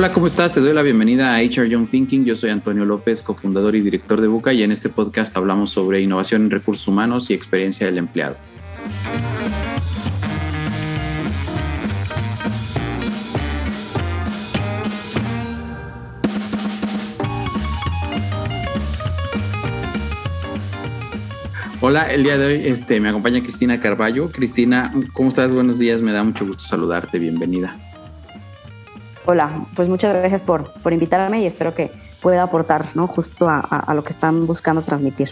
Hola, ¿cómo estás? Te doy la bienvenida a HR Young Thinking. Yo soy Antonio López, cofundador y director de Buca, y en este podcast hablamos sobre innovación en recursos humanos y experiencia del empleado. Hola, el día de hoy este, me acompaña Cristina Carballo. Cristina, ¿cómo estás? Buenos días, me da mucho gusto saludarte, bienvenida. Hola, pues muchas gracias por, por invitarme y espero que pueda aportar ¿no? justo a, a lo que están buscando transmitir.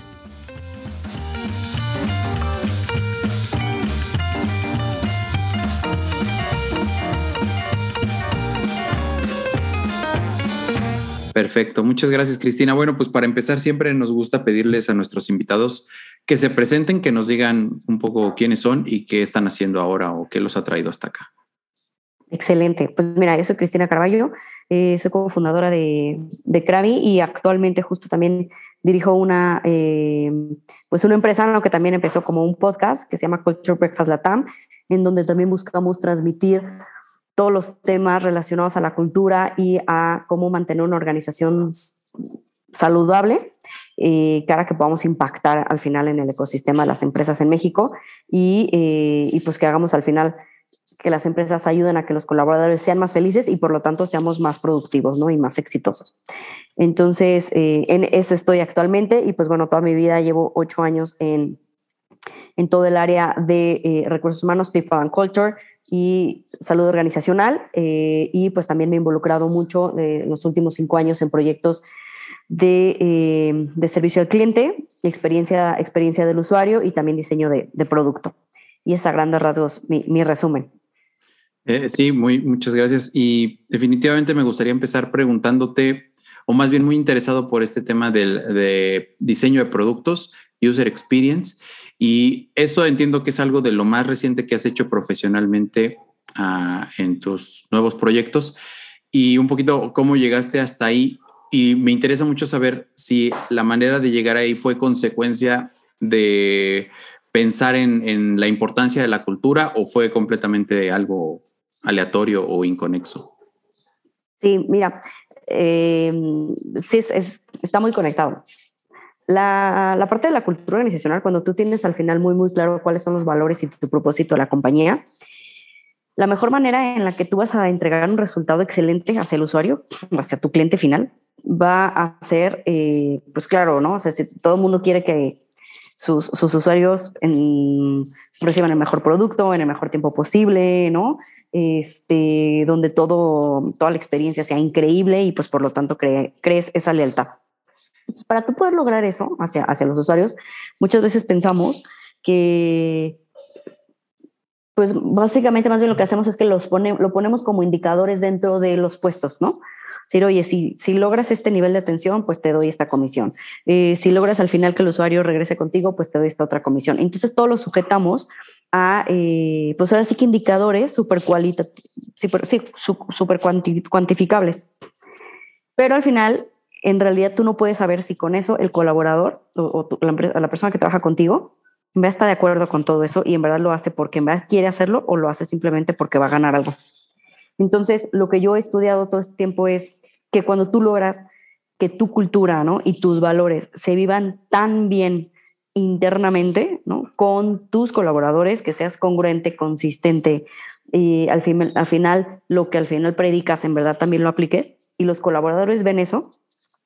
Perfecto, muchas gracias Cristina. Bueno, pues para empezar siempre nos gusta pedirles a nuestros invitados que se presenten, que nos digan un poco quiénes son y qué están haciendo ahora o qué los ha traído hasta acá. Excelente. Pues mira, yo soy Cristina Carballo, eh, soy cofundadora de, de Krabi y actualmente justo también dirijo una, eh, pues una empresa que también empezó como un podcast que se llama Culture Breakfast Latam, en donde también buscamos transmitir todos los temas relacionados a la cultura y a cómo mantener una organización saludable eh, cara que podamos impactar al final en el ecosistema de las empresas en México y, eh, y, pues que hagamos al final que las empresas ayuden a que los colaboradores sean más felices y por lo tanto seamos más productivos ¿no? y más exitosos. Entonces, eh, en eso estoy actualmente y pues bueno, toda mi vida llevo ocho años en, en todo el área de eh, recursos humanos, people and culture, y salud organizacional eh, y pues también me he involucrado mucho en los últimos cinco años en proyectos de, de, servicio al cliente, experiencia, experiencia del usuario y también diseño de, producto. Y es a grandes rasgos mi resumen. Sí, muy, muchas gracias. Y definitivamente me gustaría empezar preguntándote, o más bien muy interesado por este tema del, de diseño de productos, user experience. Y eso entiendo que es algo de lo más reciente que has hecho profesionalmente uh, en tus nuevos proyectos y un poquito cómo llegaste hasta ahí. Y me interesa mucho saber si la manera de llegar ahí fue consecuencia de pensar en, en la importancia de la cultura o fue completamente algo aleatorio o inconexo. Sí, mira, eh, sí, es, es, está muy conectado. La, la, parte de la cultura organizacional, cuando tú tienes al final muy, muy claro cuáles son los valores y tu propósito de la compañía, la mejor manera en la que tú vas a entregar un resultado excelente hacia el usuario, hacia tu cliente final, va a ser, eh, pues claro, ¿no? O sea, si todo el mundo quiere que sus, usuarios en, reciban el mejor producto en el mejor tiempo posible, ¿no? Este, donde todo, toda la experiencia sea increíble y pues por lo tanto cre, crees esa lealtad. Entonces, para tú poder lograr eso hacia, hacia los usuarios, muchas veces pensamos que, pues básicamente más bien lo que hacemos es que los pone, lo ponemos como indicadores dentro de los puestos, ¿no? Decir, oye, si, si logras este nivel de atención, pues te doy esta comisión. Eh, si logras al final que el usuario regrese contigo, pues te doy esta otra comisión. Entonces, todo lo sujetamos a, eh, pues ahora sí que indicadores súper cualitativos, sí, súper cuanti cuantificables. Pero al final, en realidad tú no puedes saber si con eso el colaborador o, o tu, la, la, persona que trabaja contigo en verdad está de acuerdo con todo eso y en verdad lo hace porque en verdad quiere hacerlo o lo hace simplemente porque va a ganar algo. Entonces, lo que yo he estudiado todo este tiempo es que cuando tú logras que tu cultura ¿no? y tus valores se vivan tan bien internamente ¿no? con tus colaboradores, que seas congruente, consistente y al, fin, al final lo que al final predicas en verdad también lo apliques y los colaboradores ven eso,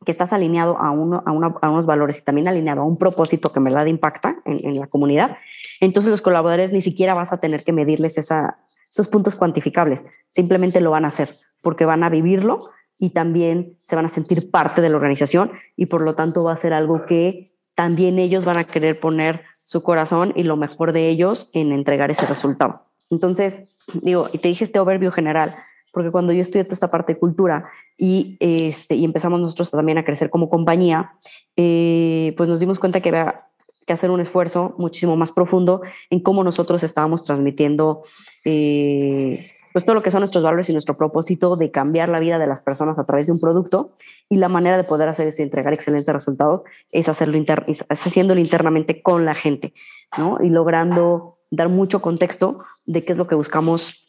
que estás alineado a, unos valores y también alineado a un propósito que en verdad impacta en, en, la comunidad, entonces los colaboradores ni siquiera vas a tener que medirles esa, esos puntos cuantificables, simplemente lo van a hacer porque van a vivirlo y también se van a sentir parte de la organización y por lo tanto va a ser algo que también ellos van a querer poner su corazón y lo mejor de ellos en entregar ese resultado. Entonces, digo, y te dije este overview general, porque cuando yo estudié toda esta parte de cultura y, este, y empezamos nosotros también a crecer como compañía, eh, pues nos dimos cuenta que había que hacer un esfuerzo muchísimo más profundo en cómo nosotros estábamos transmitiendo eh, pues todo lo que son nuestros valores y nuestro propósito de cambiar la vida de las personas a través de un producto y la manera de poder hacer eso y entregar excelentes resultados es hacerlo inter es haciéndolo internamente con la gente, ¿no? Y logrando dar mucho contexto de qué es lo que buscamos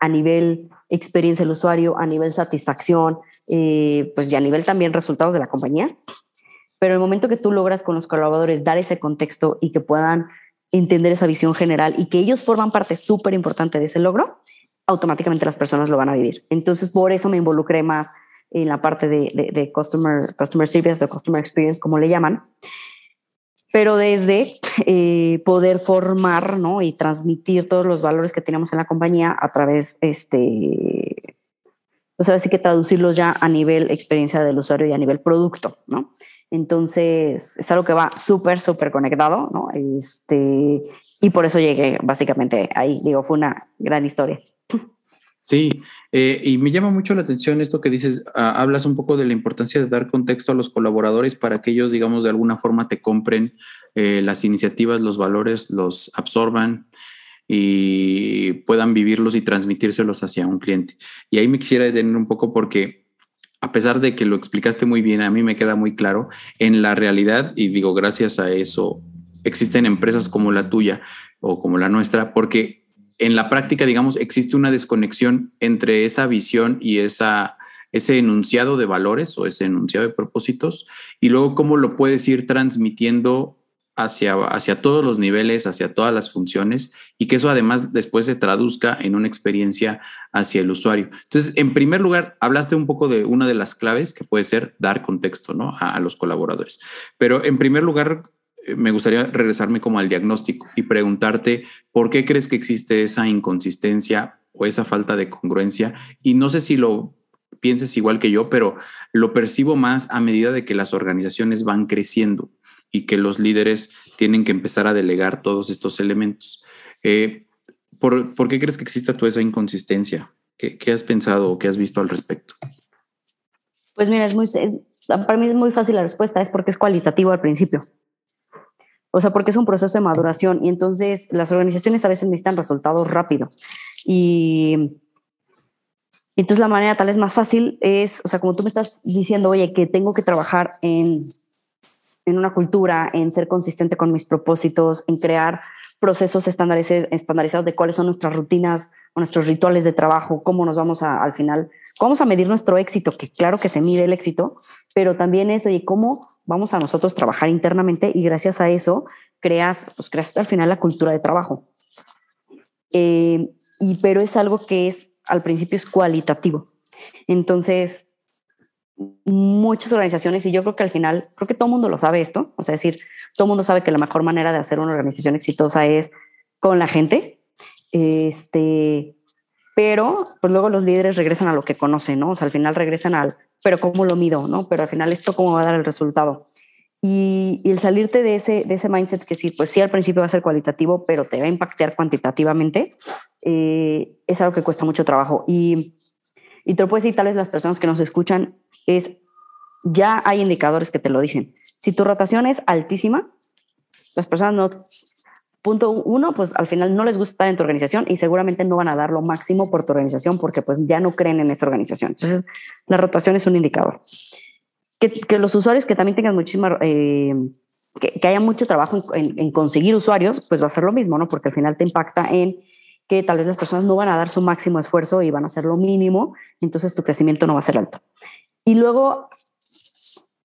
a nivel experiencia del usuario, a nivel satisfacción, eh, pues y a nivel también resultados de la compañía. Pero el momento que tú logras con los colaboradores dar ese contexto y que puedan entender esa visión general y que ellos forman parte súper importante de ese logro, automáticamente las personas lo van a vivir. Entonces, por eso me involucré más en la parte de, de, customer, customer service o customer experience, como le llaman, pero desde eh, poder formar ¿no? y transmitir todos los valores que tenemos en la compañía a través, este, sea, así que traducirlos ya a nivel experiencia del usuario y a nivel producto, ¿no? Entonces, es algo que va súper, súper conectado, ¿no? Este, y por eso llegué básicamente ahí. Digo, fue una gran historia. Sí, eh, y me llama mucho la atención esto que dices, ah, hablas un poco de la importancia de dar contexto a los colaboradores para que ellos, digamos, de alguna forma te compren eh, las iniciativas, los valores, los absorban y puedan vivirlos y transmitírselos hacia un cliente. Y ahí me quisiera detener un poco porque a pesar de que lo explicaste muy bien, a mí me queda muy claro, en la realidad, y digo, gracias a eso, existen empresas como la tuya o como la nuestra, porque en la práctica, digamos, existe una desconexión entre esa visión y esa, ese enunciado de valores o ese enunciado de propósitos y luego cómo lo puedes ir transmitiendo hacia, hacia todos los niveles, hacia todas las funciones y que eso además después se traduzca en una experiencia hacia el usuario. Entonces, en primer lugar, hablaste un poco de una de las claves que puede ser dar contexto ¿no? a, los colaboradores. Pero en primer lugar, eh, me gustaría regresarme como al diagnóstico y preguntarte por qué crees que existe esa inconsistencia o esa falta de congruencia. Y no sé si lo pienses igual que yo, pero lo percibo más a medida de que las organizaciones van creciendo y que los líderes tienen que empezar a delegar todos estos elementos. Eh, ¿por, qué crees que exista toda esa inconsistencia? ¿Qué, has pensado o qué has visto al respecto? Pues mira, es muy, para mí es muy fácil la respuesta, es porque es cualitativo al principio. O sea, porque es un proceso de maduración y entonces las organizaciones a veces necesitan resultados rápidos. Y entonces la manera tal vez más fácil es, o sea, como tú me estás diciendo, oye, que tengo que trabajar en en una cultura, en ser consistente con mis propósitos, en crear procesos estandarizados de cuáles son nuestras rutinas o nuestros rituales de trabajo, cómo nos vamos a, al final, cómo vamos a medir nuestro éxito, que claro que se mide el éxito, pero también eso y cómo vamos a nosotros trabajar internamente y gracias a eso creas, pues creas al final la cultura de trabajo. Eh, y, pero es algo que es, al principio es cualitativo. Entonces, muchas organizaciones, y yo creo que al final, creo que todo el mundo lo sabe esto, o sea, decir, todo el mundo sabe que la mejor manera de hacer una organización exitosa es con la gente, este, pero pues luego los líderes regresan a lo que conocen, ¿no? O sea, al final regresan al, pero ¿cómo lo mido, no? Pero al final esto cómo va a dar el resultado. Y, el salirte de ese, de ese mindset que sí, pues sí, al principio va a ser cualitativo, pero te va a impactar cuantitativamente, eh, es algo que cuesta mucho trabajo. Y, y te lo puedes decir, tal vez las personas que nos escuchan es, ya hay indicadores que te lo dicen. Si tu rotación es altísima, las personas no, punto uno, pues al final no les gusta estar en tu organización y seguramente no van a dar lo máximo por tu organización porque pues ya no creen en esa organización. Entonces, la rotación es un indicador. Que, los usuarios que también tengan muchísima, eh, que, haya mucho trabajo en, en, conseguir usuarios, pues va a ser lo mismo, ¿no? Porque al final te impacta en que tal vez las personas no van a dar su máximo esfuerzo y van a hacer lo mínimo, entonces tu crecimiento no va a ser alto. Y luego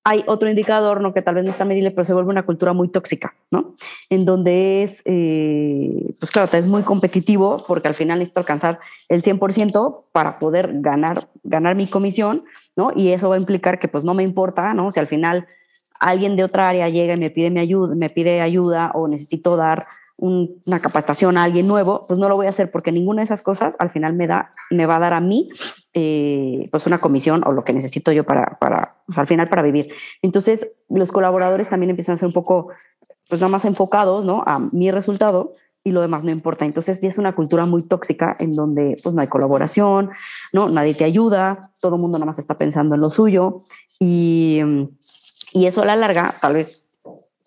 hay otro indicador, ¿no? Que tal vez no está medible, pero se vuelve una cultura muy tóxica, ¿no? En donde es, eh, pues claro, es muy competitivo porque al final necesito alcanzar el 100% para poder ganar, ganar mi comisión, ¿no? Y eso va a implicar que pues no me importa, ¿no? Si al final alguien de otra área llega y me pide, mi ayuda, me pide ayuda o necesito dar una capacitación a alguien nuevo, pues no lo voy a hacer porque ninguna de esas cosas al final me da, me va a dar a mí eh, pues una comisión o lo que necesito yo para, para pues al final para vivir. Entonces los colaboradores también empiezan a ser un poco, pues nada más enfocados, ¿no? A mi resultado y lo demás no importa. Entonces ya es una cultura muy tóxica en donde pues no hay colaboración, ¿no? Nadie te ayuda, todo el mundo nada más está pensando en lo suyo y, y eso a la larga tal vez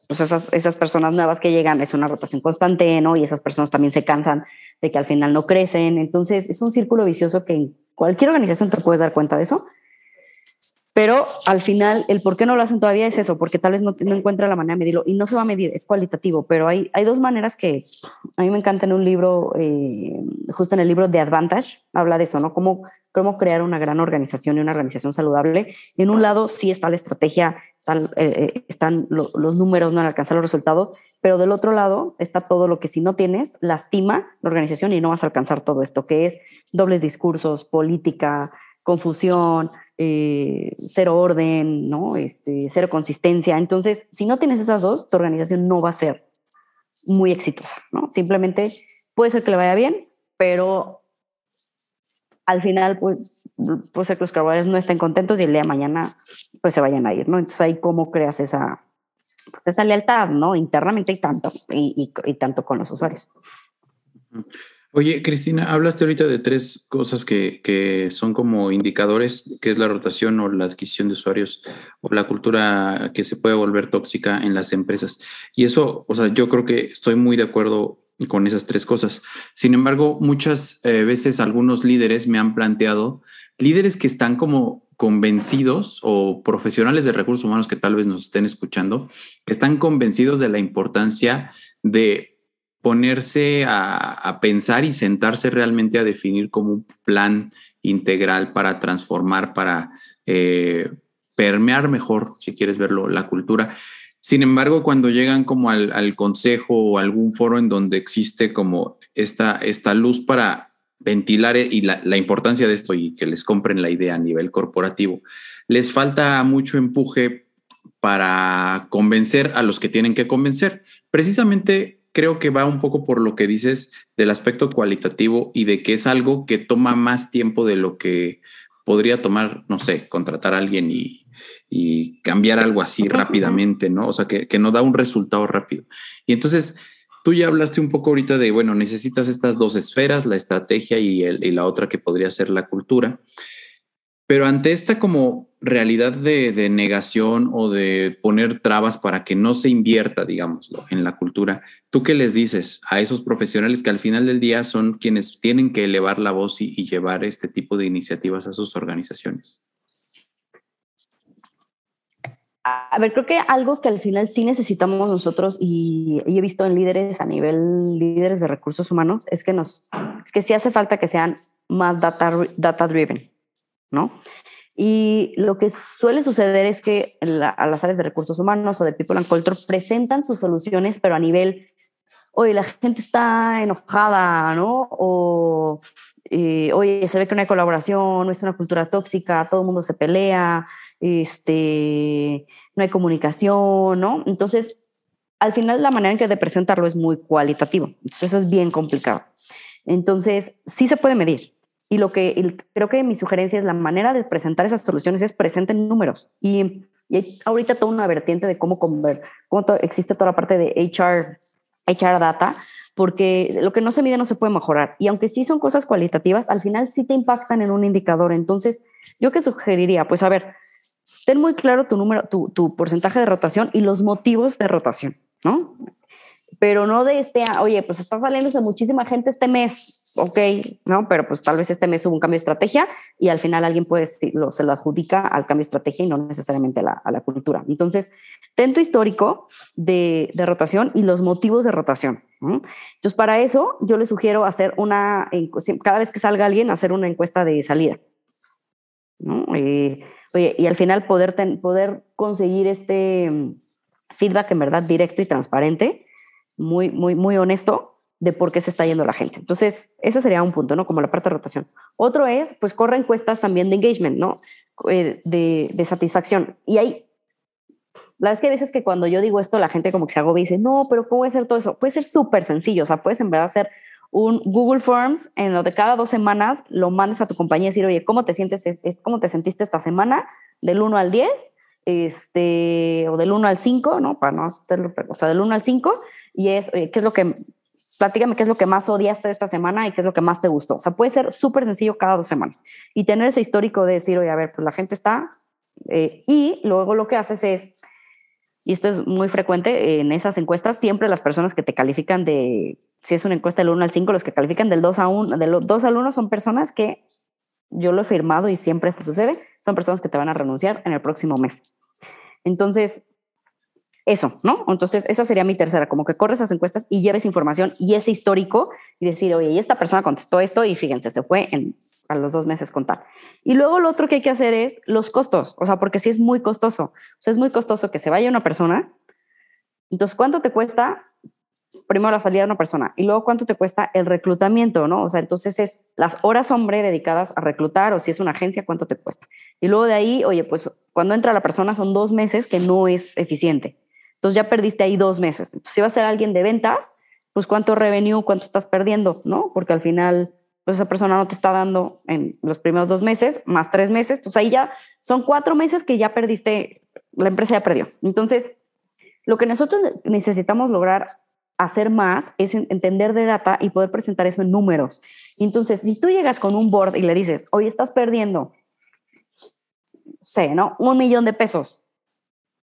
pues esas, esas personas nuevas que llegan es una rotación constante, ¿no? Y esas personas también se cansan de que al final no crecen. Entonces, es un círculo vicioso que en cualquier organización te puedes dar cuenta de eso. Pero al final, el por qué no lo hacen todavía es eso, porque tal vez no, no encuentra la manera de medirlo y no se va a medir, es cualitativo, pero hay, hay dos maneras que a mí me encanta en un libro, eh, justo en el libro de Advantage, habla de eso, ¿no? Cómo, cómo crear una gran organización y una organización saludable. En un lado sí está la estrategia, están, eh, eh, los números, no alcanzar los resultados, pero del otro lado está todo lo que si no tienes, lastima la organización y no vas a alcanzar todo esto, que es dobles discursos, política, confusión, eh, cero orden, ¿no? Este, cero consistencia. Entonces, si no tienes esas dos, tu organización no va a ser muy exitosa, ¿no? Simplemente puede ser que le vaya bien, pero al final, pues, puede ser que los colaboradores no estén contentos y el día de mañana, pues, se vayan a ir, ¿no? Entonces, ahí cómo creas esa, pues, esa lealtad, ¿no? Internamente y tanto, y, y tanto con los usuarios. Oye, Cristina, hablaste ahorita de tres cosas que, son como indicadores, que es la rotación o la adquisición de usuarios o la cultura que se puede volver tóxica en las empresas. Y eso, o sea, yo creo que estoy muy de acuerdo con esas tres cosas. Sin embargo, muchas eh, veces algunos líderes me han planteado, líderes que están como convencidos o profesionales de recursos humanos que tal vez nos estén escuchando, que están convencidos de la importancia de ponerse a, pensar y sentarse realmente a definir como un plan integral para transformar, para eh, permear mejor, si quieres verlo, la cultura. Sin embargo, cuando llegan como al, consejo o algún foro en donde existe como esta, esta luz para ventilar y la, la, importancia de esto y que les compren la idea a nivel corporativo, les falta mucho empuje para convencer a los que tienen que convencer. Precisamente creo que va un poco por lo que dices del aspecto cualitativo y de que es algo que toma más tiempo de lo que podría tomar, no sé, contratar a alguien y, cambiar algo así rápidamente, ¿no? O sea, que, que no da un resultado rápido. Y entonces, tú ya hablaste un poco ahorita de, bueno, necesitas estas dos esferas, la estrategia y, el, y la otra que podría ser la cultura. Pero ante esta como realidad de, negación o de poner trabas para que no se invierta, digámoslo, en la cultura, ¿tú qué les dices a esos profesionales que al final del día son quienes tienen que elevar la voz y, llevar este tipo de iniciativas a sus organizaciones? A ver, creo que algo que al final sí necesitamos nosotros y, he visto en líderes a nivel líderes de recursos humanos es que nos es que sí hace falta que sean más data, data driven ¿no? Y lo que suele suceder es que a las áreas de recursos humanos o de People and Culture presentan sus soluciones, pero a nivel, oye, la gente está enojada, ¿no? O, eh, oye, se ve que no hay colaboración, no es una cultura tóxica, todo el mundo se pelea, este, no hay comunicación, ¿no? Entonces, al final la manera en que de presentarlo es muy cualitativo. Entonces, eso es bien complicado. Entonces, sí se puede medir, y lo que creo que mi sugerencia es la manera de presentar esas soluciones es presenten números. Y, y ahorita toda una vertiente de cómo, conver, cómo existe toda la parte de HR, HR data, porque lo que no se mide no se puede mejorar. Y aunque sí son cosas cualitativas, al final sí te impactan en un indicador. Entonces, ¿yo qué sugeriría? Pues a ver, ten muy claro tu número, tu, tu porcentaje de rotación y los motivos de rotación, ¿no? pero no de este, oye, pues está saliéndose muchísima gente este mes, ok, ¿no? Pero pues tal vez este mes hubo un cambio de estrategia y al final alguien puede, lo, se lo adjudica al cambio de estrategia y no necesariamente a la, cultura. Entonces, ten tu histórico de, de, rotación y los motivos de rotación. Entonces, para eso yo le sugiero hacer una, cada vez que salga alguien, hacer una encuesta de salida. ¿no? Eh, oye, y al final poder, poder conseguir este mm, feedback en verdad directo y transparente muy, muy, muy honesto de por qué se está yendo la gente. Entonces, ese sería un punto, ¿no? Como la parte de rotación. Otro es, pues, corre encuestas también de engagement, ¿no? Eh, de, de, satisfacción. Y hay, la verdad es que a veces que cuando yo digo esto, la gente como que se agobia y dice, no, pero ¿cómo puede ser todo eso? Puede ser súper sencillo, o sea, puedes en verdad hacer un Google Forms en donde cada dos semanas lo mandes a tu compañía y decir, oye, ¿cómo te sientes? ¿Cómo te sentiste esta semana? Del 1 al 10, este, o del 1 al 5, ¿no? Para no hacerlo, o sea, del 1 al 5, y es, ¿qué es lo que, platícame qué es lo que más odiaste esta semana y qué es lo que más te gustó? O sea, puede ser súper sencillo cada dos semanas. Y tener ese histórico de decir, oye, a ver, pues la gente está, eh, y luego lo que haces es, y esto es muy frecuente en esas encuestas, siempre las personas que te califican de, si es una encuesta del 1 al 5, los que califican del 2 a 1, del 2 al 1 son personas que yo lo he firmado y siempre sucede, son personas que te van a renunciar en el próximo mes. Entonces, eso, ¿no? Entonces, esa sería mi tercera, como que corres esas encuestas y lleves información y ese histórico y decir, oye, y esta persona contestó esto y fíjense, se fue en, a los dos meses contar. Y luego lo otro que hay que hacer es los costos, o sea, porque si es muy costoso, o sea, es muy costoso que se vaya una persona. Entonces, ¿cuánto te cuesta primero la salida de una persona y luego cuánto te cuesta el reclutamiento, ¿no? O sea, entonces es las horas hombre dedicadas a reclutar o si es una agencia, cuánto te cuesta. Y luego de ahí, oye, pues cuando entra la persona son dos meses que no es eficiente. Entonces ya perdiste ahí dos meses. Si va a ser alguien de ventas, pues cuánto revenue, cuánto estás perdiendo, ¿no? Porque al final, pues esa persona no te está dando en los primeros dos meses, más tres meses. Entonces ahí ya son cuatro meses que ya perdiste, la empresa ya perdió. Entonces, lo que nosotros necesitamos lograr hacer más es entender de data y poder presentar eso en números. Entonces, si tú llegas con un board y le dices, hoy estás perdiendo, sé, ¿no? Un millón de pesos.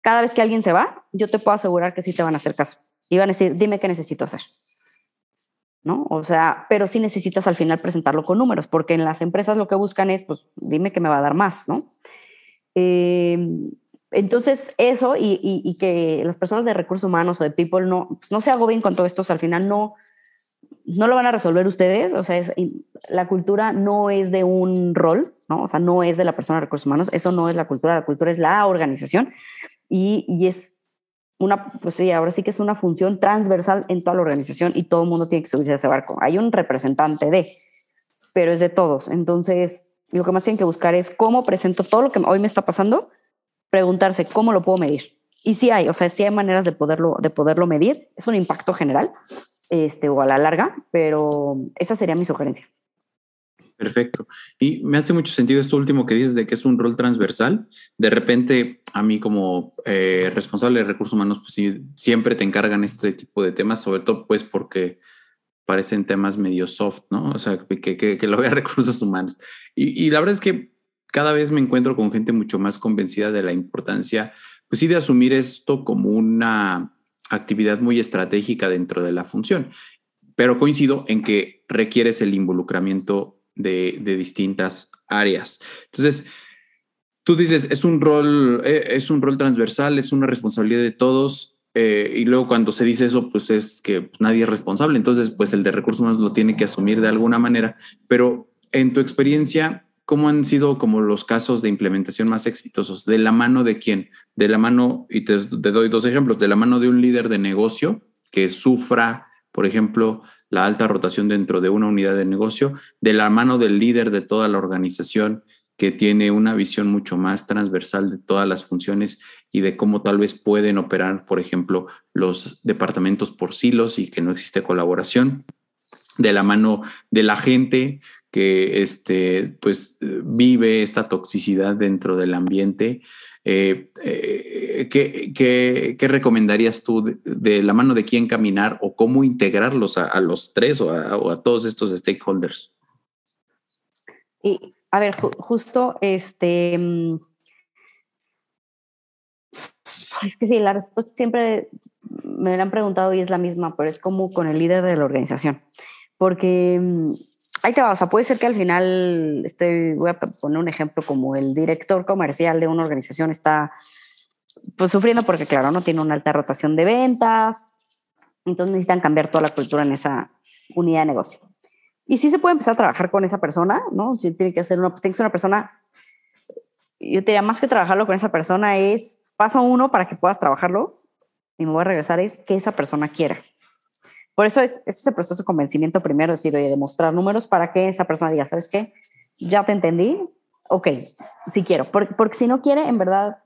Cada vez que alguien se va, yo te puedo asegurar que sí te van a hacer caso. Y van a decir, dime qué necesito hacer. ¿No? O sea, pero sí necesitas al final presentarlo con números, porque en las empresas lo que buscan es, pues, dime que me va a dar más, ¿no? Eh, entonces, eso y, que las personas de recursos humanos o de people no, pues, no se agobien con todo esto, al final no, no lo van a resolver ustedes, o sea, la cultura no es de un rol, ¿no? O sea, no es de la persona de recursos humanos, eso no es la cultura, la cultura es la organización y, es una, pues sí, ahora sí que es una función transversal en toda la organización y todo el mundo tiene que subirse a ese barco. Hay un representante de, pero es de todos. Entonces, lo que más tienen que buscar es cómo presento todo lo que hoy me está pasando preguntarse cómo lo puedo medir. Y si hay, o sea, si hay maneras de poderlo, de poderlo medir. Es un impacto general este, o a la larga, pero esa sería mi sugerencia. Perfecto. Y me hace mucho sentido esto último que dices de que es un rol transversal. De repente, a mí como eh, responsable de recursos humanos, pues sí, siempre te encargan este tipo de temas, sobre todo pues porque parecen temas medio soft, ¿no? O sea, que, lo vea recursos humanos. Y, y, la verdad es que cada vez me encuentro con gente mucho más convencida de la importancia, pues sí, de asumir esto como una actividad muy estratégica dentro de la función. Pero coincido en que requieres el involucramiento de, distintas áreas. Entonces, tú dices, es un rol, eh, es un rol transversal, es una responsabilidad de todos. Eh, y luego cuando se dice eso, pues es que pues, nadie es responsable. Entonces, pues el de recursos humanos lo tiene que asumir de alguna manera. Pero en tu experiencia, ¿cómo han sido como los casos de implementación más exitosos? ¿De la mano de quién? De la mano, y te, doy dos ejemplos, de la mano de un líder de negocio que sufra, por ejemplo, la alta rotación dentro de una unidad de negocio, de la mano del líder de toda la organización que tiene una visión mucho más transversal de todas las funciones y de cómo tal vez pueden operar, por ejemplo, los departamentos por silos y que no existe colaboración, de la mano de la gente que este, pues, vive esta toxicidad dentro del ambiente. Eh, eh, ¿qué, recomendarías tú de, la mano de quién caminar o cómo integrarlos a, los tres o a, todos estos stakeholders? Y, a ver, justo este... Mm, es que sí, la respuesta siempre me han preguntado y es la misma, pero es como con el líder de la organización. Porque mm, ahí te va, o sea, puede ser que al final, estoy, voy a poner un ejemplo como el director comercial de una organización está pues sufriendo porque claro, no tiene una alta rotación de ventas, entonces necesitan cambiar toda la cultura en esa unidad de negocio. Y sí se puede empezar a trabajar con esa persona, ¿no? Si tiene que ser una, tiene que ser una persona, yo te diría más que trabajarlo con esa persona es paso uno para que puedas trabajarlo y me voy a regresar es que esa persona quiera. Por eso es, ese proceso de convencimiento primero, es decir, oye, demostrar números para que esa persona diga, ¿sabes qué? Ya te entendí, ok, sí quiero. Porque, porque si no quiere, en verdad,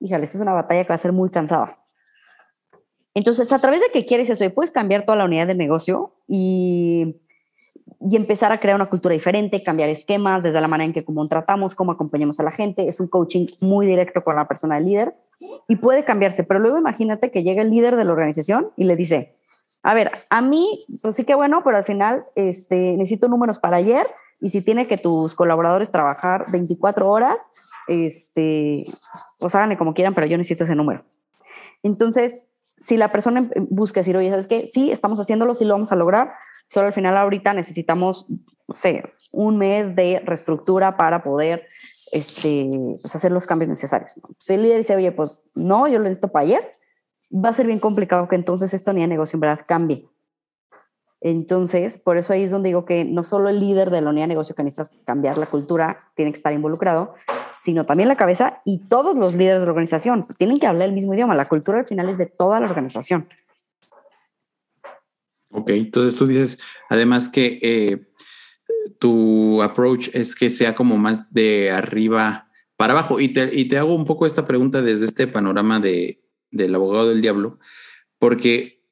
híjale, es una batalla que va a ser muy cansada. Entonces, a través de que quieres eso, puedes cambiar toda la unidad de negocio y, y empezar a crear una cultura diferente, cambiar esquemas desde la manera en que cómo tratamos, cómo acompañamos a la gente. Es un coaching muy directo con la persona del líder y puede cambiarse. Pero luego imagínate que llega el líder de la organización y le dice, a ver, a mí, pues sí que bueno, pero al final este, necesito números para ayer y si tiene que tus colaboradores trabajar 24 horas, este, pues háganle como quieran, pero yo necesito ese número. Entonces, si la persona busca decir, oye, ¿sabes qué? Sí, estamos haciéndolo, sí lo vamos a lograr, solo al final ahorita necesitamos, no sé, un mes de reestructura para poder este, pues, hacer los cambios necesarios. Si el líder dice, oye, pues no, yo lo necesito para ayer, va a ser bien complicado que entonces esto ni de negocio en verdad cambie. Entonces, por eso ahí es donde digo que no solo el líder de la unidad de negocio que necesita cambiar la cultura tiene que estar involucrado, sino también la cabeza y todos los líderes de la organización. Tienen que hablar el mismo idioma. La cultura al final es de toda la organización. Ok, entonces tú dices además que eh, tu approach es que sea como más de arriba para abajo. Y te, y te hago un poco esta pregunta desde este panorama de, del abogado del diablo, porque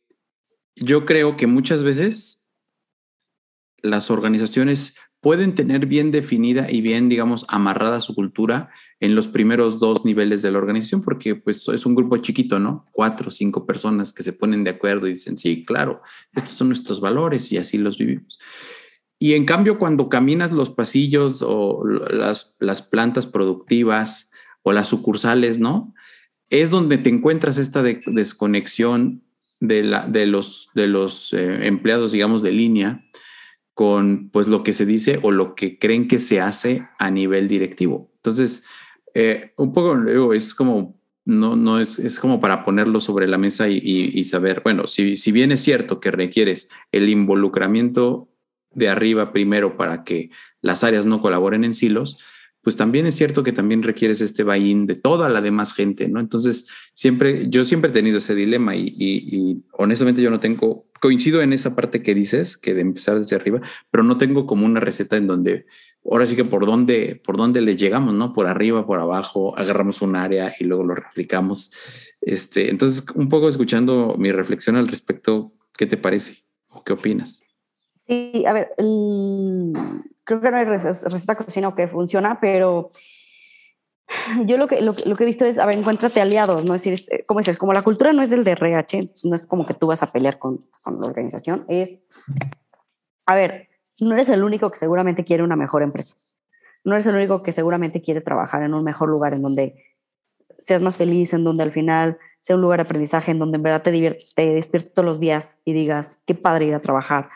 yo creo que muchas veces las organizaciones pueden tener bien definida y bien, digamos, amarrada su cultura en los primeros dos niveles de la organización, porque pues es un grupo chiquito, ¿no? Cuatro o cinco personas que se ponen de acuerdo y dicen, sí, claro, estos son nuestros valores y así los vivimos. Y en cambio, cuando caminas los pasillos o las, las plantas productivas o las sucursales, ¿no? Es donde te encuentras esta desconexión de, la, de los, de los eh, empleados, digamos, de línea, con pues lo que se dice o lo que creen que se hace a nivel directivo. Entonces, eh, un poco es como, no, no es, es como para ponerlo sobre la mesa y, saber, bueno, si, si bien es cierto que requieres el involucramiento de arriba primero para que las áreas no colaboren en silos, pues también es cierto que también requieres este buy de toda la demás gente, ¿no? Entonces, siempre, yo siempre he tenido ese dilema y, honestamente yo no tengo, coincido en esa parte que dices, que de empezar desde arriba, pero no tengo como una receta en donde, ahora sí que por dónde, por dónde le llegamos, ¿no? Por arriba, por abajo, agarramos un área y luego lo replicamos. Este, entonces, un poco escuchando mi reflexión al respecto, ¿qué te parece o qué opinas? Sí, a ver, creo que no hay receta cocina que funciona, pero yo lo que, lo, que he visto es, a ver, encuéntrate aliados, ¿no? Es decir, como dices, como la cultura no es del DRH, no es como que tú vas a pelear con, con la organización, es, a ver, no eres el único que seguramente quiere una mejor empresa. No eres el único que seguramente quiere trabajar en un mejor lugar en donde seas más feliz, en donde al final sea un lugar de aprendizaje, en donde en verdad te, te despiertes todos los días y digas, qué padre ir a trabajar,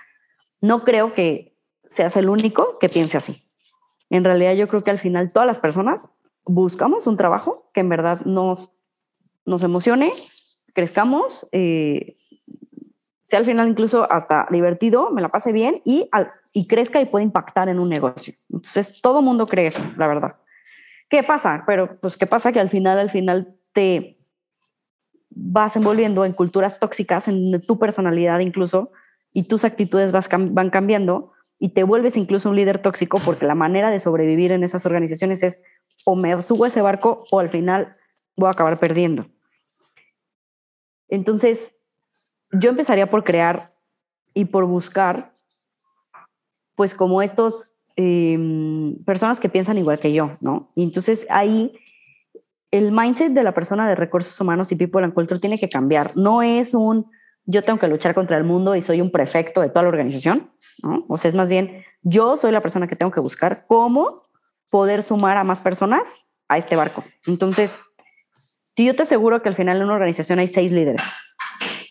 no creo que seas el único que piense así. En realidad yo creo que al final todas las personas buscamos un trabajo que en verdad nos, nos emocione, crezcamos, eh, sea al final incluso hasta divertido, me la pase bien y, y crezca y pueda impactar en un negocio. Entonces todo mundo cree eso, la verdad. ¿Qué pasa? Pero pues qué pasa que al final, al final te vas envolviendo en culturas tóxicas, en tu personalidad incluso, y tus actitudes van cambiando y te vuelves incluso un líder tóxico porque la manera de sobrevivir en esas organizaciones es o me subo a ese barco o al final voy a acabar perdiendo. Entonces, yo empezaría por crear y por buscar, pues como estos em, personas que piensan igual que yo, ¿no? Y entonces ahí el mindset de la persona de recursos humanos y people and culture tiene que cambiar. No es un yo tengo que luchar contra el mundo y soy un prefecto de toda la organización. O sea, es más bien, yo soy la persona que tengo que buscar cómo poder sumar a más personas a este barco. Entonces, si yo te aseguro que al final en una organización hay seis líderes,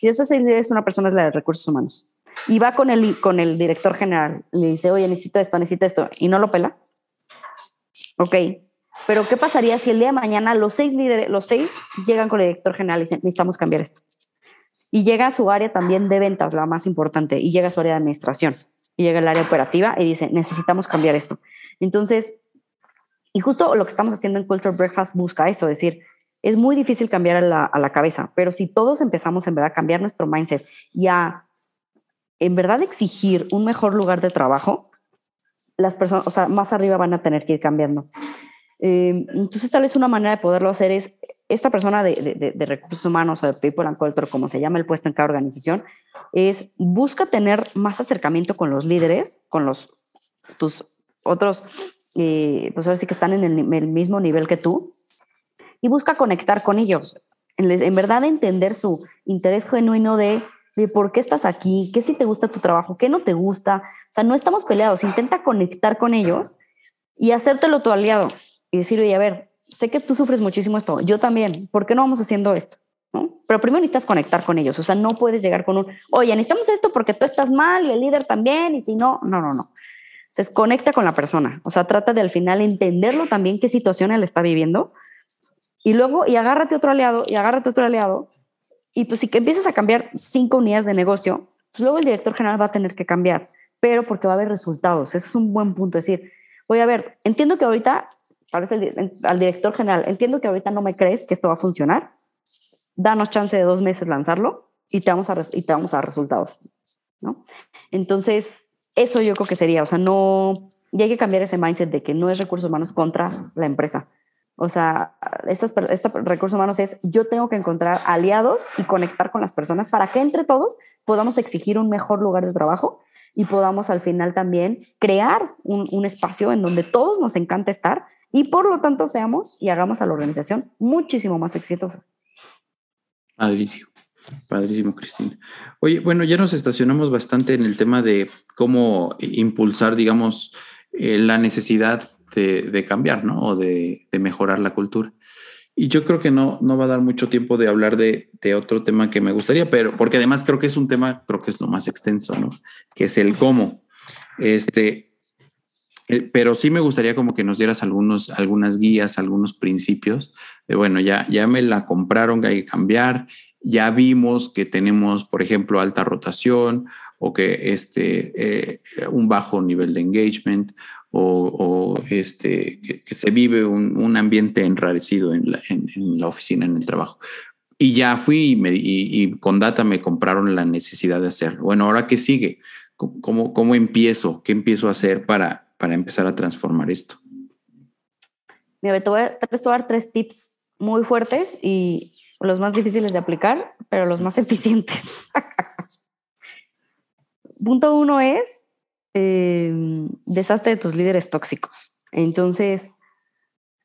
y de esos seis líderes una persona es la de recursos humanos, y va con el, con el director general, le dice, oye, necesito esto, necesito esto, y no lo pela, ok, pero ¿qué pasaría si el día de mañana los seis líderes, los seis llegan con el director general y dicen, necesitamos cambiar esto? Y llega a su área también de ventas, la más importante, y llega a su área de administración, y llega al área operativa y dice, necesitamos cambiar esto. Entonces, y justo lo que estamos haciendo en Culture Breakfast busca eso, es decir, es muy difícil cambiar a la, cabeza, pero si todos empezamos en verdad a cambiar nuestro mindset y a en verdad exigir un mejor lugar de trabajo, las personas, o sea, más arriba van a tener que ir cambiando. Eh, entonces, tal vez una manera de poderlo hacer es esta persona de, recursos humanos o de People and Culture, como se llama el puesto en cada organización, es busca tener más acercamiento con los líderes, con los tus otros, eh, pues ahora sí que están en el, mismo nivel que tú, y busca conectar con ellos. En, verdad entender su interés genuino de, de por qué estás aquí, qué sí te gusta tu trabajo, qué no te gusta. O sea, no estamos peleados, intenta conectar con ellos y hacértelo tu aliado y decir, oye, a ver, sé que tú sufres muchísimo esto, yo también, ¿por qué no vamos haciendo esto? ¿No? Pero primero necesitas conectar con ellos. O sea, no puedes llegar con un, oye, necesitamos esto porque tú estás mal y el líder también, y si no, no, no, no. Se conecta con la persona. O sea, trata de al final entenderlo también, qué situación él está viviendo. Y luego, y agárrate otro aliado, y agárrate otro aliado. Y pues si que empiezas a cambiar cinco unidades de negocio, pues luego el director general va a tener que cambiar, pero porque va a haber resultados. Eso es un buen punto. Decir, voy a ver, entiendo que ahorita, parece al director general, entiendo que ahorita no me crees que esto va a funcionar. Danos chance de dos meses lanzarlo y te vamos a, y te vamos a resultados. ¿no? Entonces, eso yo creo que sería, o sea, no, y hay que cambiar ese mindset de que no es recursos humanos contra la empresa. O sea, estos, este recursos humanos es yo tengo que encontrar aliados y conectar con las personas para que entre todos podamos exigir un mejor lugar de trabajo y podamos al final también crear un, un espacio en donde todos nos encanta estar y por lo tanto seamos y hagamos a la organización muchísimo más exitosa. Padrísimo. Padrísimo, Cristina. Oye, bueno, ya nos estacionamos bastante en el tema de cómo impulsar, digamos, eh, la necesidad de, cambiar, ¿no? O de, mejorar la cultura. Y yo creo que no, no va a dar mucho tiempo de hablar de, otro tema que me gustaría, pero porque además creo que es un tema, creo que es lo más extenso, ¿no? Que es el cómo. Este, eh, pero sí me gustaría como que nos dieras algunos, algunas guías, algunos principios de, bueno, ya, ya me la compraron, que hay que cambiar, ya vimos que tenemos, por ejemplo, alta rotación o que este, eh, un bajo nivel de engagement o, este, que, se vive un, ambiente enrarecido en la, en, la, oficina, en el trabajo. Y ya fui y, me, y, con data me compraron la necesidad de hacerlo. Bueno, ahora qué sigue? ¿Cómo, cómo empiezo? ¿Qué empiezo a hacer para, para empezar a transformar esto? Mira, te voy, a, te voy a dar tres tips muy fuertes y los más difíciles de aplicar, pero los más eficientes. Punto uno es eh, de tus líderes tóxicos. Entonces,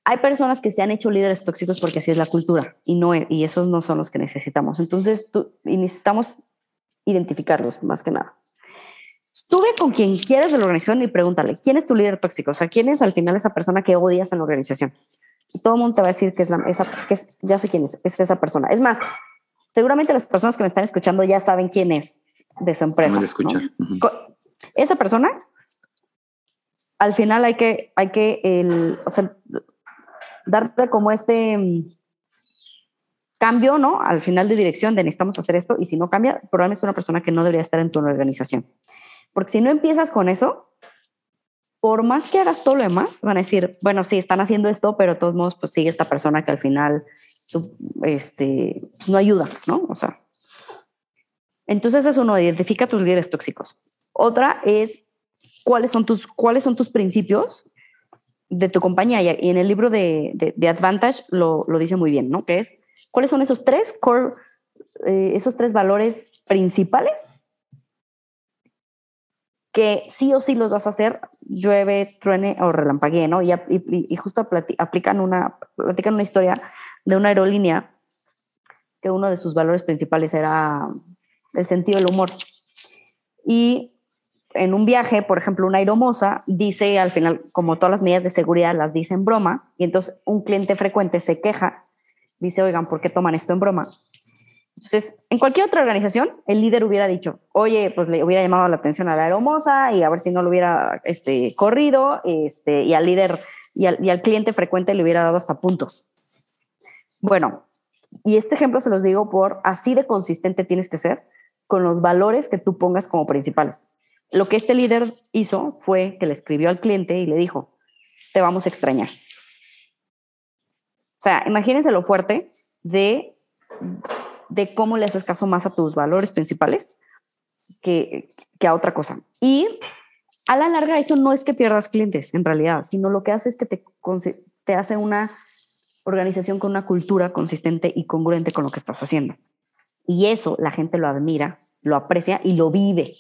hay personas que se han hecho líderes tóxicos porque así es la cultura y, no, y esos no son los que necesitamos. Entonces, tú, necesitamos identificarlos más que nada. Sube con quien quieres de la organización y pregúntale, ¿quién es tu líder tóxico? O sea, ¿quién es al final esa persona que odias en la organización? todo el mundo te va a decir que es, la, esa, que es, ya sé quién es, es esa persona. Es más, seguramente las personas que me están escuchando ya saben quién es de su empresa. Vamos a escuchar. Esa persona, al final hay que, hay que el, o sea, darle como este mm, cambio, ¿no? Al final de dirección de necesitamos hacer esto y si no cambia, probablemente es una persona que no debería estar en tu organización. Porque si no empiezas con eso, por más que hagas todo lo demás, van a decir, bueno, sí, están haciendo esto, pero de todos modos, pues sigue esta persona que al final este, no ayuda, ¿no? O sea. Entonces es uno, identifica tus líderes tóxicos. Otra es cuáles son tus, cuáles son tus principios de tu compañía. Y en el libro de, de, Advantage lo, lo, dice muy bien, ¿no? Que es, ¿cuáles son esos tres core, eh, esos tres valores principales que sí o sí los vas a hacer, llueve, truene o relampaguee, ¿no? Y, y, justo aplican una, platican una historia de una aerolínea que uno de sus valores principales era el sentido del humor. Y en un viaje, por ejemplo, una aeromoza dice al final, como todas las medidas de seguridad las dice en broma, y entonces un cliente frecuente se queja, dice, oigan, ¿por qué toman esto en broma? Entonces, en cualquier otra organización, el líder hubiera dicho, oye, pues le hubiera llamado la atención a la aeromoza y a ver si no lo hubiera este, corrido, este, y al líder y al cliente frecuente le hubiera dado hasta puntos. Bueno, y este ejemplo se los digo por así de consistente tienes que ser con los valores que tú pongas como principales. Lo que este líder hizo fue que le escribió al cliente y le dijo, te vamos a extrañar. O sea, imagínense lo fuerte de de cómo le haces caso más a tus valores principales que, que a otra cosa. Y a la larga eso no es que pierdas clientes en realidad, sino lo que hace es que te, te hace una organización con una cultura consistente y congruente con lo que estás haciendo. Y eso la gente lo admira, lo aprecia y lo vive.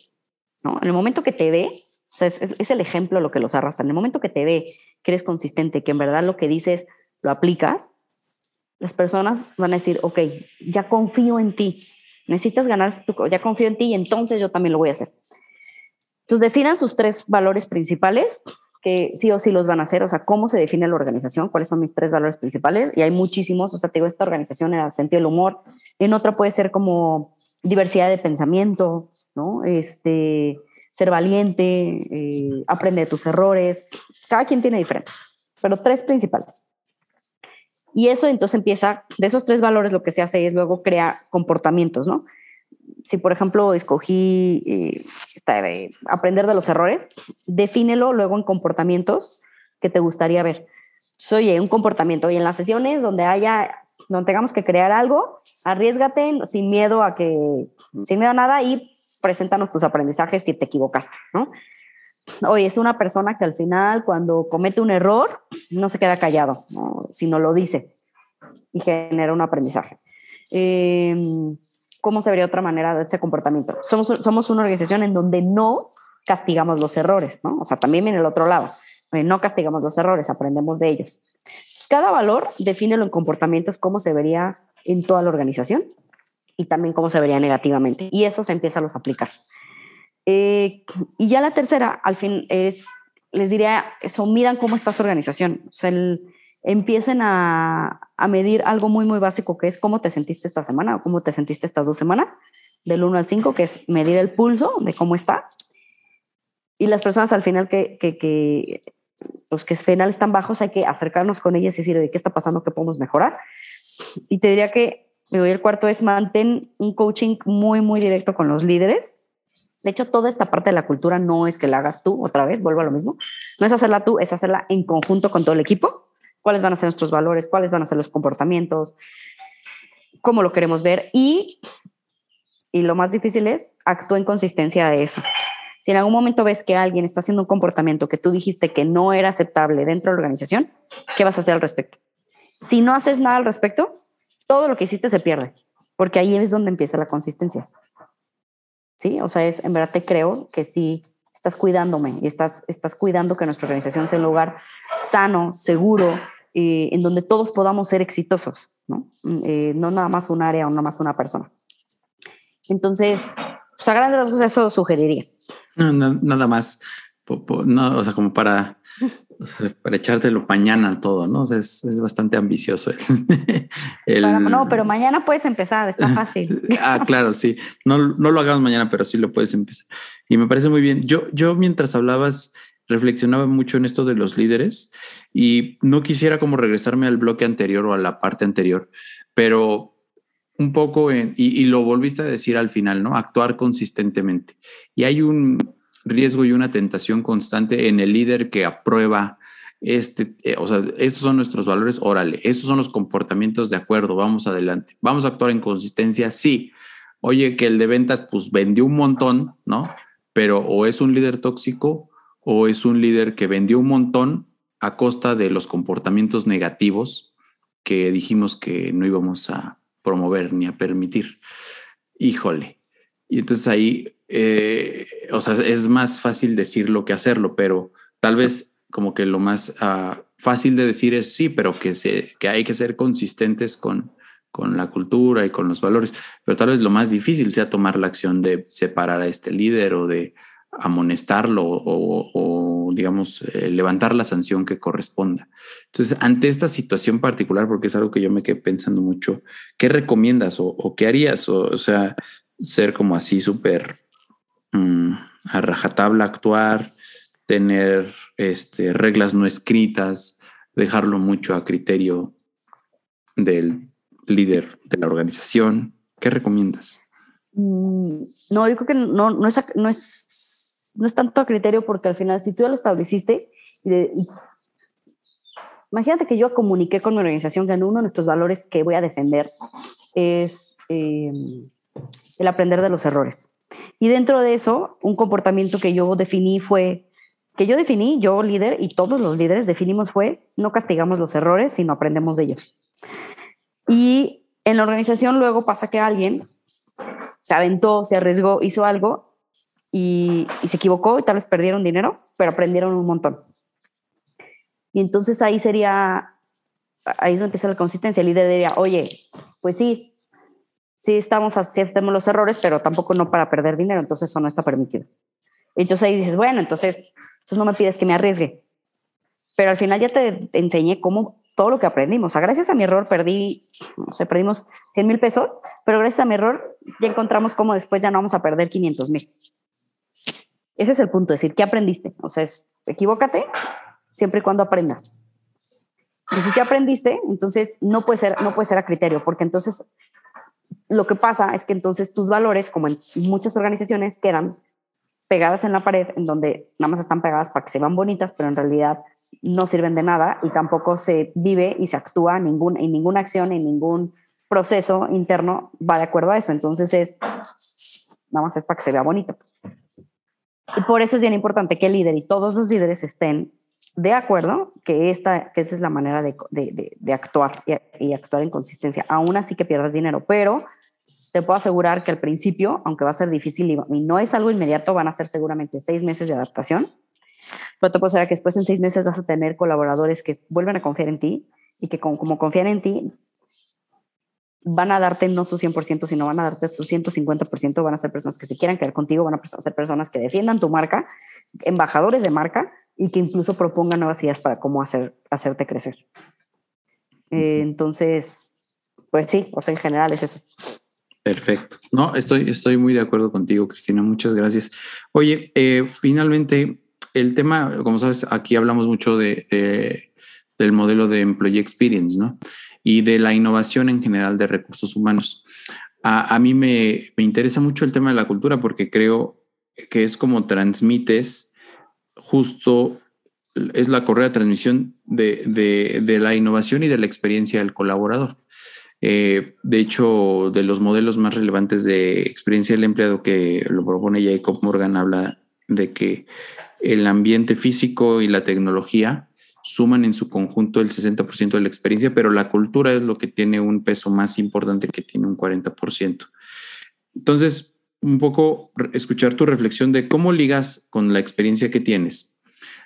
En el momento que te ve, es, es, el ejemplo lo que los arrastra. En el momento que te ve que eres consistente, que en verdad lo que dices lo aplicas, las personas van a decir, ok, ya confío en ti, necesitas ganar, tu, ya confío en ti y entonces yo también lo voy a hacer. Entonces definan sus tres valores principales que sí o sí los van a hacer, o sea, cómo se define la organización, cuáles son mis tres valores principales, y hay muchísimos, o sea, te digo, esta organización en el sentido del humor, en otra puede ser como diversidad de pensamiento, ¿no? Este, ser valiente, eh, aprender de tus errores, cada quien tiene diferentes, pero tres principales. Y eso entonces empieza, de esos tres valores lo que se hace es luego crear comportamientos, ¿no? Si por ejemplo escogí eh, aprender de los errores, defínelo luego en comportamientos que te gustaría ver. Oye, un comportamiento y en las sesiones donde haya, donde tengamos que crear algo, arriesgate sin miedo a que, sin miedo a nada y preséntanos tus aprendizajes si te equivocaste, ¿no? Oye, es una persona que al final cuando comete un error no se queda callado, sino lo dice y genera un aprendizaje. Em, ¿Cómo se vería otra manera de ese comportamiento? Somos, somos una organización en donde no castigamos los errores, ¿no? O sea, también viene el otro lado. Eh, no castigamos los errores, aprendemos de ellos. Cada valor define en comportamientos cómo se vería en toda la organización y también cómo se vería negativamente. Y eso se empieza a los aplicar. Eh, y ya la tercera, al fin, es, les diría, eso, midan cómo está su organización. O sea, empiecen a, a, medir algo muy, muy básico, que es cómo te sentiste esta semana o cómo te sentiste estas dos semanas, del 1 al 5, que es medir el pulso de cómo está. Y las personas al final que, que, que los que al final están bajos, hay que acercarnos con ellas y decir, ¿qué está pasando? ¿Qué podemos mejorar? Y te diría que el cuarto es mantén un coaching muy, muy directo con los líderes de hecho, toda esta parte de la cultura no es que la hagas tú, otra vez, vuelvo a lo mismo. No es hacerla tú, es hacerla en conjunto con todo el equipo. ¿Cuáles van a ser nuestros valores? ¿Cuáles van a ser los comportamientos? ¿Cómo lo queremos ver? Y, y lo más difícil es actúa en consistencia de eso. Si en algún momento ves que alguien está haciendo un comportamiento que tú dijiste que no era aceptable dentro de la organización, ¿qué vas a hacer al respecto? Si no haces nada al respecto, todo lo que hiciste se pierde, porque ahí es donde empieza la consistencia. ¿sí? O sea, es, en verdad te creo que sí estás cuidándome y estás, estás cuidando que nuestra organización sea un lugar sano, seguro, eh, en donde todos podamos ser exitosos, ¿no? Mm, eh, no nada más un área o nada más una persona. Entonces, pues a grandes rasgos eso sugeriría. Nada más, no, o sea, como para para echártelo mañana todo, ¿no? O sea, es, es bastante ambicioso. no, pero mañana puedes empezar, está fácil. ah, claro, sí. No, no lo hagamos mañana, pero sí lo puedes empezar. Y me parece muy bien. Yo, yo mientras hablabas, reflexionaba mucho en esto de los líderes y no quisiera como regresarme al bloque anterior o a la parte anterior, pero un poco en, y, y lo volviste a decir al final, ¿no? Actuar consistentemente. Y hay un, riesgo y una tentación constante en el líder que aprueba este, eh, o sea, estos son nuestros valores, órale, estos son los comportamientos de acuerdo, vamos adelante, vamos a actuar en consistencia, sí. Oye, que el de ventas pues vendió un montón, ¿no? Pero o es un líder tóxico o es un líder que vendió un montón a costa de los comportamientos negativos que dijimos que no íbamos a promover ni a permitir. Híjole. Y entonces ahí eh, o sea, es más fácil decirlo que hacerlo, pero tal vez como que lo más ah, fácil de decir es sí, pero que, se, que hay que ser consistentes con, con la cultura y con los valores, pero tal vez lo más difícil sea tomar la acción de separar a este líder o de amonestarlo o, digamos, eh, levantar la sanción que corresponda. Entonces, ante esta situación particular, porque es algo que yo me quedé pensando mucho, ¿qué recomiendas o, qué harías? O, o, sea, ser como así súper Mm, a rajatabla actuar, tener este, reglas no escritas, dejarlo mucho a criterio del líder de la organización. ¿Qué recomiendas? Mm, no, yo creo que no, no, es, no, es, no es tanto a criterio porque al final, si tú ya lo estableciste, imagínate que yo comuniqué con mi organización que uno de nuestros valores que voy a defender es eh, el aprender de los errores. Y dentro de eso, un comportamiento que yo definí fue, que yo definí, yo líder y todos los líderes definimos fue, no castigamos los errores, sino aprendemos de ellos. Y en la organización luego pasa que alguien se aventó, se arriesgó, hizo algo y, se equivocó y tal vez perdieron dinero, pero aprendieron un montón. Y entonces ahí sería, ahí es donde empieza la consistencia. El líder diría, oye, pues sí, sí estamos, aceptemos los errores, pero tampoco no para perder dinero, entonces eso no está permitido. Entonces ahí dices, bueno, entonces, entonces no me pides que me arriesgue, pero al final ya te enseñé cómo todo lo que aprendimos. O gracias a mi error perdí, no sé, perdimos 100 mil pesos, pero gracias a mi error ya encontramos cómo después ya no vamos a perder 500 mil. Ese es el punto, es decir, ¿qué aprendiste? O sea, es, equivócate siempre y cuando aprendas. Y si ya aprendiste, entonces no puede ser, no puede ser a criterio, porque entonces lo que pasa es que entonces tus valores, como en muchas organizaciones, quedan pegadas en la pared, en donde nada más están pegadas para que se vean bonitas, pero en realidad no sirven de nada y tampoco se vive y se actúa ningún, en ninguna acción, en ningún proceso interno va de acuerdo a eso. Entonces es, nada más es para que se vea bonito. Y por eso es bien importante que el líder y todos los líderes estén de acuerdo que, esta, que esa es la manera de, de, de actuar y, y, actuar en consistencia. Aún así que pierdas dinero, pero te puedo asegurar que al principio, aunque va a ser difícil y, no es algo inmediato, van a ser seguramente seis meses de adaptación. Pero te puedo asegurar que después en seis meses vas a tener colaboradores que vuelven a confiar en ti y que como, como confían en ti, van a darte no su 100%, sino van a darte su 150%, van a ser personas que se quieran quedar contigo, van a ser personas que defiendan tu marca, embajadores de marca y que incluso propongan nuevas ideas para cómo hacer, hacerte crecer. Eh, entonces, pues sí, o sea, en general es eso. Perfecto. No, estoy, estoy muy de acuerdo contigo, Cristina. Muchas gracias. Oye, eh, finalmente, el tema, como sabes, aquí hablamos mucho de, de, del modelo de Employee Experience, ¿no? y de la innovación en general de recursos humanos. A, a mí me, me, interesa mucho el tema de la cultura porque creo que es como transmites justo, es la correa de transmisión de, de, de la innovación y de la experiencia del colaborador. Eh, de hecho, de los modelos más relevantes de experiencia del empleado que lo propone Jacob Morgan, habla de que el ambiente físico y la tecnología suman en su conjunto el 60% de la experiencia, pero la cultura es lo que tiene un peso más importante que tiene un 40%. Entonces, un poco escuchar tu reflexión de cómo ligas con la experiencia que tienes,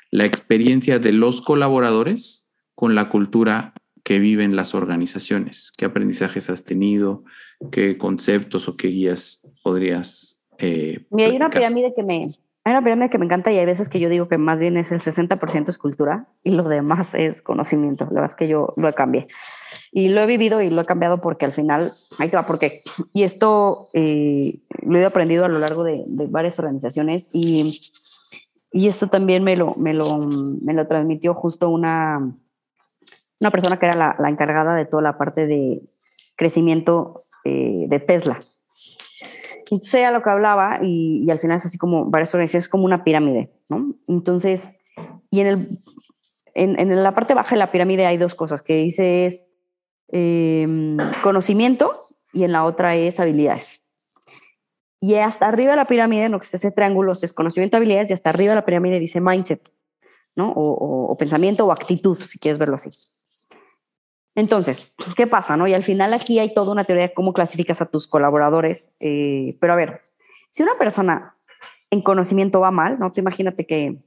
la experiencia de los colaboradores con la cultura que viven las organizaciones, qué aprendizajes has tenido, qué conceptos o qué guías podrías... Eh, Mira, hay una pirámide que me, hay una pirámide que me encanta y hay veces que yo digo que más bien es el 60% es cultura y lo demás es conocimiento. La verdad es que yo lo cambié. Y lo he vivido y lo he cambiado porque al final, ahí te va, porque, y esto eh, lo he aprendido a lo largo de, de varias organizaciones y, y, esto también me lo, me, lo, me lo transmitió justo una, una persona que era la, encargada de toda la parte de crecimiento eh, de Tesla sea lo que hablaba y, al final es así como varias organizaciones, es como una pirámide, ¿no? Entonces, y en, el, en, en, la parte baja de la pirámide hay dos cosas, que dice es eh, conocimiento y en la otra es habilidades. Y hasta arriba de la pirámide, lo que es ese triángulo, es conocimiento, habilidades, y hasta arriba de la pirámide dice mindset, ¿no? O pensamiento o actitud, si quieres verlo así. Entonces, ¿qué pasa? No? Y al final aquí hay toda una teoría de cómo clasificas a tus colaboradores. Eh, pero a ver, si una persona en conocimiento va mal, ¿no? Te imagínate que,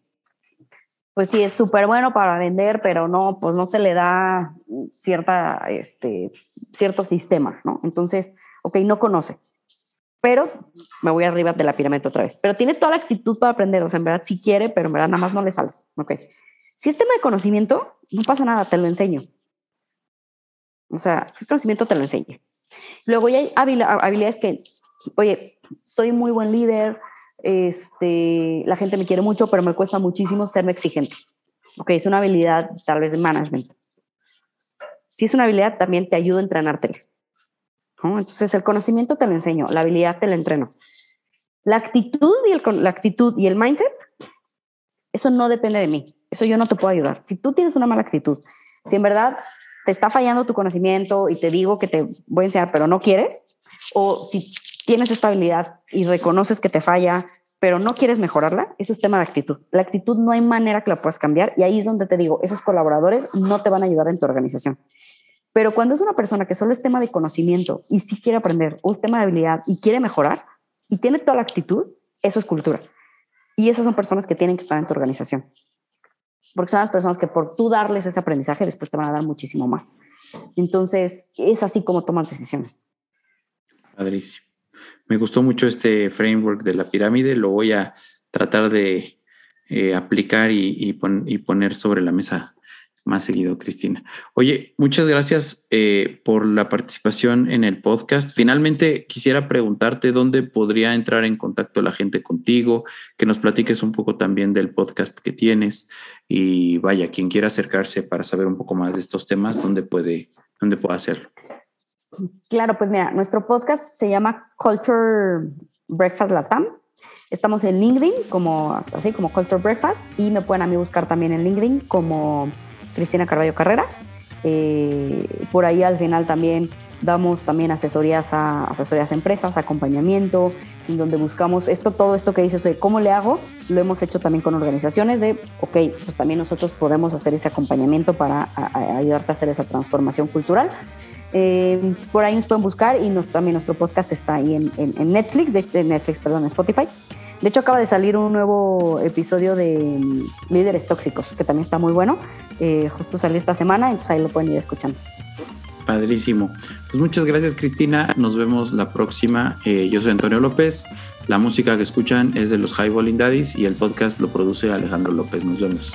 pues sí, es súper bueno para vender, pero no, pues no se le da cierta, este, cierto sistema, ¿no? Entonces, ok, no conoce. Pero me voy arriba de la pirámide otra vez. Pero tiene toda la actitud para aprender. O sea, en verdad sí quiere, pero en verdad nada más no le sale. Ok. Si es tema de conocimiento, no pasa nada, te lo enseño. O sea, ese conocimiento te lo enseña. Luego ya hay habilidades que, oye, soy muy buen líder, este, la gente me quiere mucho, pero me cuesta muchísimo serme exigente. Ok, es una habilidad tal vez de management. Si es una habilidad, también te ayudo a entrenarte. ¿no? Entonces, el conocimiento te lo enseño, la habilidad te la entreno. La actitud y el, la actitud y el mindset, eso no depende de mí. Eso yo no te puedo ayudar. Si tú tienes una mala actitud, si en verdad te está fallando tu conocimiento y te digo que te voy a enseñar, pero no quieres, o si tienes esta habilidad y reconoces que te falla, pero no quieres mejorarla, eso es tema de actitud. La actitud no hay manera que la puedas cambiar y ahí es donde te digo, esos colaboradores no te van a ayudar en tu organización. Pero cuando es una persona que solo es tema de conocimiento y sí quiere aprender, o es tema de habilidad y quiere mejorar y tiene toda la actitud, eso es cultura. Y esas son personas que tienen que estar en tu organización porque son las personas que por tú darles ese aprendizaje después te van a dar muchísimo más. Entonces, es así como tomas decisiones. Padrísimo. Me gustó mucho este framework de la pirámide, lo voy a tratar de, eh, aplicar y, poner sobre la mesa más seguido, Cristina. Oye, muchas gracias eh, por la participación en el podcast. Finalmente, quisiera preguntarte dónde podría entrar en contacto la gente contigo, que nos platiques un poco también del podcast que tienes y vaya, quien quiera acercarse para saber un poco más de estos temas, ¿dónde puede, dónde puede hacerlo? Claro, pues mira, nuestro podcast se llama Culture Breakfast Latam. Estamos en LinkedIn como así como Culture Breakfast y me pueden a mí buscar también en LinkedIn como Cristina Carballo Carrera. Eh, por ahí al final también damos también asesorías a asesorías a empresas, acompañamiento, en donde buscamos esto, todo esto que dices, oye, ¿cómo le hago? Lo hemos hecho también con organizaciones de, ok, pues también nosotros podemos hacer ese acompañamiento para ayudarte a hacer esa transformación cultural. Eh, por ahí nos pueden buscar y también nuestro podcast está ahí en, Netflix, de, Netflix, perdón, en Spotify. De hecho, acaba de salir un nuevo episodio de mm, Líderes Tóxicos, que también está muy bueno. Eh, justo salió esta semana, entonces ahí lo pueden ir escuchando. Padrísimo. Pues muchas gracias, Cristina. Nos vemos la próxima. Eh, yo soy Antonio López. La música que escuchan es de los High Daddies y el podcast lo produce Alejandro López. Nos vemos.